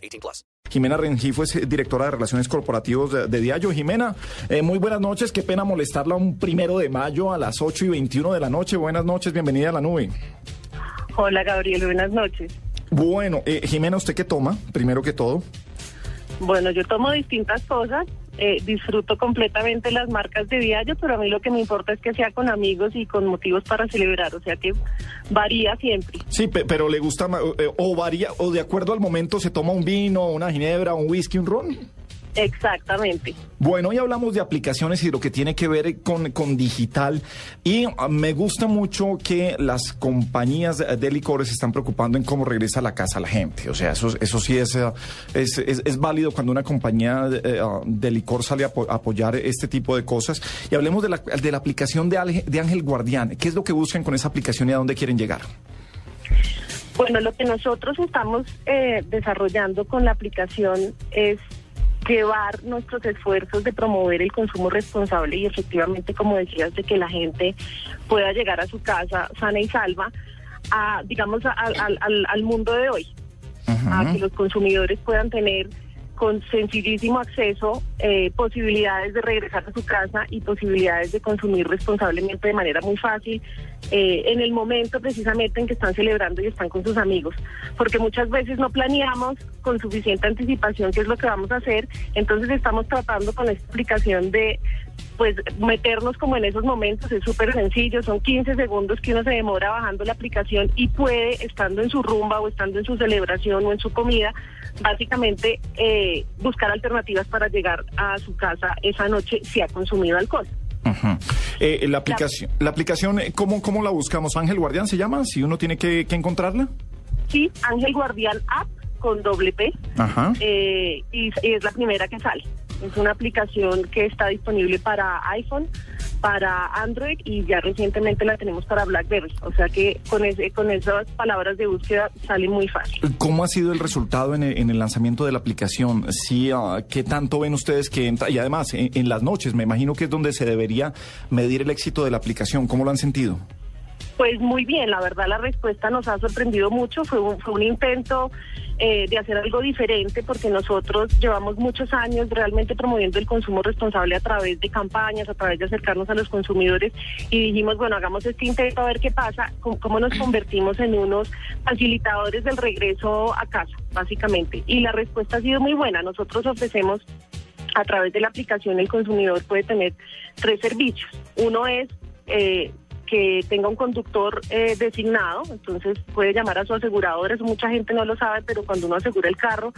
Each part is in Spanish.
18 plus. Jimena Rengifo es eh, directora de Relaciones Corporativas de, de Diallo. Jimena, eh, muy buenas noches. Qué pena molestarla un primero de mayo a las 8 y 21 de la noche. Buenas noches, bienvenida a la nube. Hola Gabriel, buenas noches. Bueno, eh, Jimena, ¿usted qué toma? Primero que todo. Bueno, yo tomo distintas cosas, eh, disfruto completamente las marcas de Diallo, pero a mí lo que me importa es que sea con amigos y con motivos para celebrar, o sea que varía siempre. Sí, pe- pero le gusta eh, o varía o de acuerdo al momento se toma un vino, una ginebra, un whisky, un ron. Exactamente. Bueno, hoy hablamos de aplicaciones y de lo que tiene que ver con, con digital. Y ah, me gusta mucho que las compañías de, licores se están preocupando en cómo regresa a la casa la gente. O sea, eso, eso sí es, ah, es, es- es válido cuando una compañía de, eh, ah, de licor sale a apo- a apoyar este tipo de cosas. Y hablemos de la, de la aplicación de, Alge- de Ángel Guardián. ¿Qué es lo que buscan con esa aplicación y a dónde quieren llegar? Bueno, lo que nosotros estamos eh, desarrollando con la aplicación es llevar nuestros esfuerzos de promover el consumo responsable y efectivamente, como decías, de que la gente pueda llegar a su casa sana y salva, a, digamos, a- al- al- al mundo de hoy. a que los consumidores puedan tener con sencillísimo acceso eh, posibilidades de regresar a su casa y posibilidades de consumir responsablemente de manera muy fácil eh, en el momento precisamente en que están celebrando y están con sus amigos. Porque muchas veces no planeamos con suficiente anticipación qué es lo que vamos a hacer, entonces estamos tratando con esta aplicación de pues meternos como en esos momentos es súper sencillo, son 15 segundos que uno se demora bajando la aplicación y puede, estando en su rumba o estando en su celebración o en su comida, básicamente eh, buscar alternativas para llegar a su casa esa noche si ha consumido alcohol. Ujú. Eh, la aplicación, la aplicación eh, ¿cómo, ¿cómo la buscamos? ¿Ángel Guardián se llama? Si uno tiene que, que encontrarla. Sí, Ángel Guardián App con doble P Ajá. eh, y, y es la primera que sale. Es una aplicación que está disponible para iPhone, para Android y ya recientemente la tenemos para BlackBerry. O sea que con, ese, con esas palabras de búsqueda sale muy fácil. ¿Cómo ha sido el resultado en el, en el lanzamiento de la aplicación? Sí, ah, ¿Qué tanto ven ustedes que entra? Y además, en, en las noches, me imagino que es donde se debería medir el éxito de la aplicación. ¿Cómo lo han sentido? Pues muy bien, la verdad la respuesta nos ha sorprendido mucho, fue un, fue un intento eh, de hacer algo diferente porque nosotros llevamos muchos años realmente promoviendo el consumo responsable a través de campañas, a través de acercarnos a los consumidores y dijimos, bueno, hagamos este intento a ver qué pasa, cómo, cómo nos convertimos en unos facilitadores del regreso a casa, básicamente. Y la respuesta ha sido muy buena, nosotros ofrecemos a través de la aplicación el consumidor puede tener tres servicios. Uno es eh, que tenga un conductor eh, designado, entonces puede llamar a su aseguradora, eso mucha gente no lo sabe, pero cuando uno asegura el carro,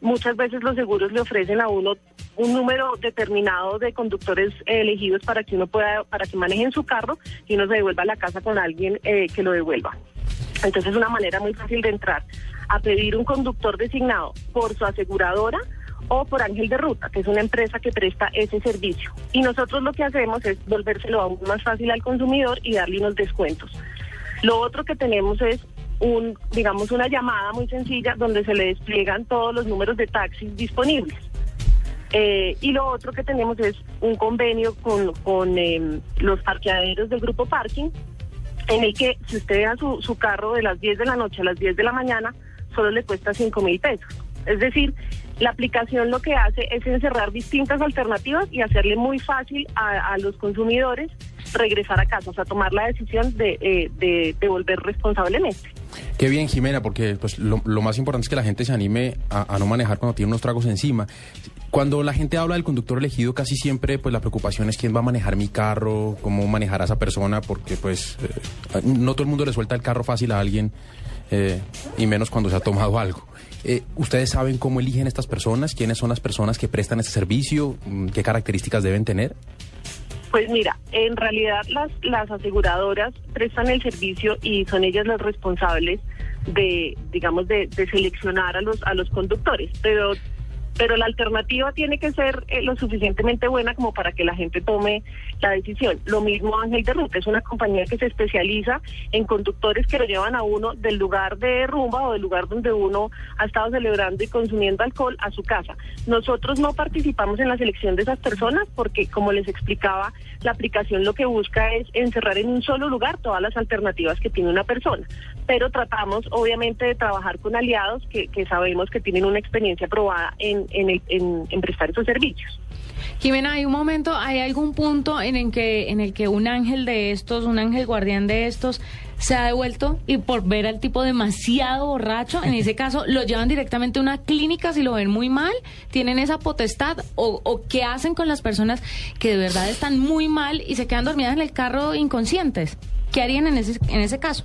muchas veces los seguros le ofrecen a uno un número determinado de conductores eh, elegidos para que uno pueda, para que manejen su carro y uno se devuelva a la casa con alguien eh, que lo devuelva. Entonces es una manera muy fácil de entrar a pedir un conductor designado por su aseguradora o por Ángel de Ruta, que es una empresa que presta ese servicio. Y nosotros lo que hacemos es volvérselo aún más fácil al consumidor y darle unos descuentos. Lo otro que tenemos es un, digamos, una llamada muy sencilla donde se le despliegan todos los números de taxis disponibles. Eh, y lo otro que tenemos es un convenio con, con em, los parqueaderos del grupo Parking, en el que si usted deja su, su carro de las 10 de la noche a las 10 de la mañana, solo le cuesta 5 mil pesos. Es decir, la aplicación lo que hace es encerrar distintas alternativas y hacerle muy fácil a, los consumidores regresar a casa, o sea, tomar la decisión de, eh, de, de volver responsablemente. Qué bien, Jimena, porque pues, lo, más importante es que la gente se anime a, no manejar cuando tiene unos tragos encima. Cuando la gente habla del conductor elegido, casi siempre pues la preocupación es quién va a manejar mi carro, cómo manejar a esa persona, porque pues eh, no todo el mundo le suelta el carro fácil a alguien, eh, y menos cuando se ha tomado algo. Eh, ¿Ustedes saben cómo eligen estas personas? ¿Quiénes son las personas que prestan este servicio? Mm, ¿Qué características deben tener? Pues mira, en realidad las, las aseguradoras prestan el servicio y son ellas las responsables de digamos, de, de seleccionar a los, a los conductores. Pero pero la alternativa tiene que ser eh, lo suficientemente buena como para que la gente tome la decisión. Lo mismo Ángel de Ruta, es una compañía que se especializa en conductores que lo llevan a uno del lugar de rumba o del lugar donde uno ha estado celebrando y consumiendo alcohol a su casa. Nosotros no participamos en la selección de esas personas porque, como les explicaba, la aplicación lo que busca es encerrar en un solo lugar todas las alternativas que tiene una persona. Pero tratamos, obviamente, de trabajar con aliados que, que sabemos que tienen una experiencia probada en en, prestar esos servicios. Jimena, hay un momento, hay algún punto en el que en el que un ángel de estos, un ángel guardián de estos se ha devuelto y por ver al tipo demasiado borracho, en ese caso lo llevan directamente a una clínica si lo ven muy mal, tienen esa potestad o, o qué hacen con las personas que de verdad están muy mal y se quedan dormidas en el carro inconscientes. ¿Qué harían en ese en ese caso?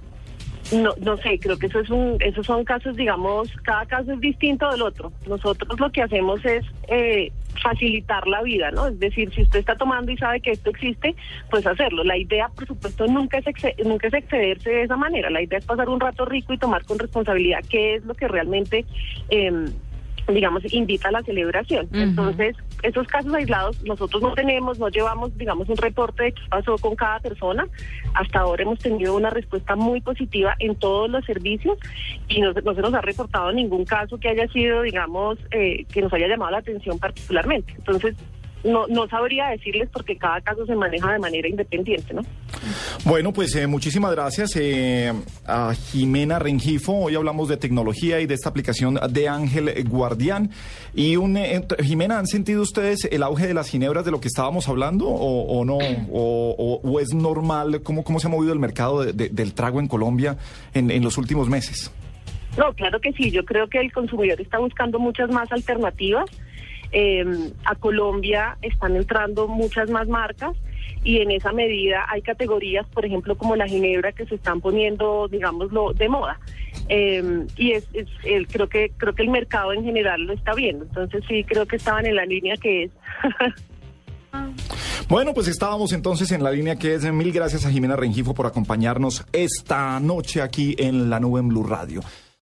No, no sé, creo que eso es un, esos son casos, digamos, cada caso es distinto del otro. Nosotros lo que hacemos es eh, facilitar la vida, ¿no? Es decir, si usted está tomando y sabe que esto existe, pues hacerlo. La idea, por supuesto, nunca es, nunca es excederse de esa manera. La idea es pasar un rato rico y tomar con responsabilidad qué es lo que realmente... Eh, digamos, invita a la celebración. Entonces, esos casos aislados nosotros no tenemos, no llevamos, digamos, un reporte de qué pasó con cada persona. Hasta ahora hemos tenido una respuesta muy positiva en todos los servicios y no, se nos ha reportado ningún caso que haya sido, digamos, eh, que nos haya llamado la atención particularmente. Entonces, no, no sabría decirles porque cada caso se maneja de manera independiente, ¿no? Bueno, pues eh, muchísimas gracias eh, a Jimena Rengifo. Hoy hablamos de tecnología y de esta aplicación de Ángel Guardián. Y un, eh, Jimena, ¿han sentido ustedes el auge de las ginebras de lo que estábamos hablando o, no? O, es normal? ¿Cómo, ¿Cómo se ha movido el mercado del trago en Colombia en, en los últimos meses? No, claro que sí. Yo creo que el consumidor está buscando muchas más alternativas. Eh, a Colombia están entrando muchas más marcas y en esa medida hay categorías, por ejemplo, como la ginebra que se están poniendo, digámoslo, de moda. Eh, y es, creo que creo que el mercado en general lo está viendo. Entonces sí creo que estaban en la línea que es. Bueno, pues estábamos entonces en la línea que es. Mil gracias a Jimena Rengifo por acompañarnos esta noche aquí en la nube en Blue Radio.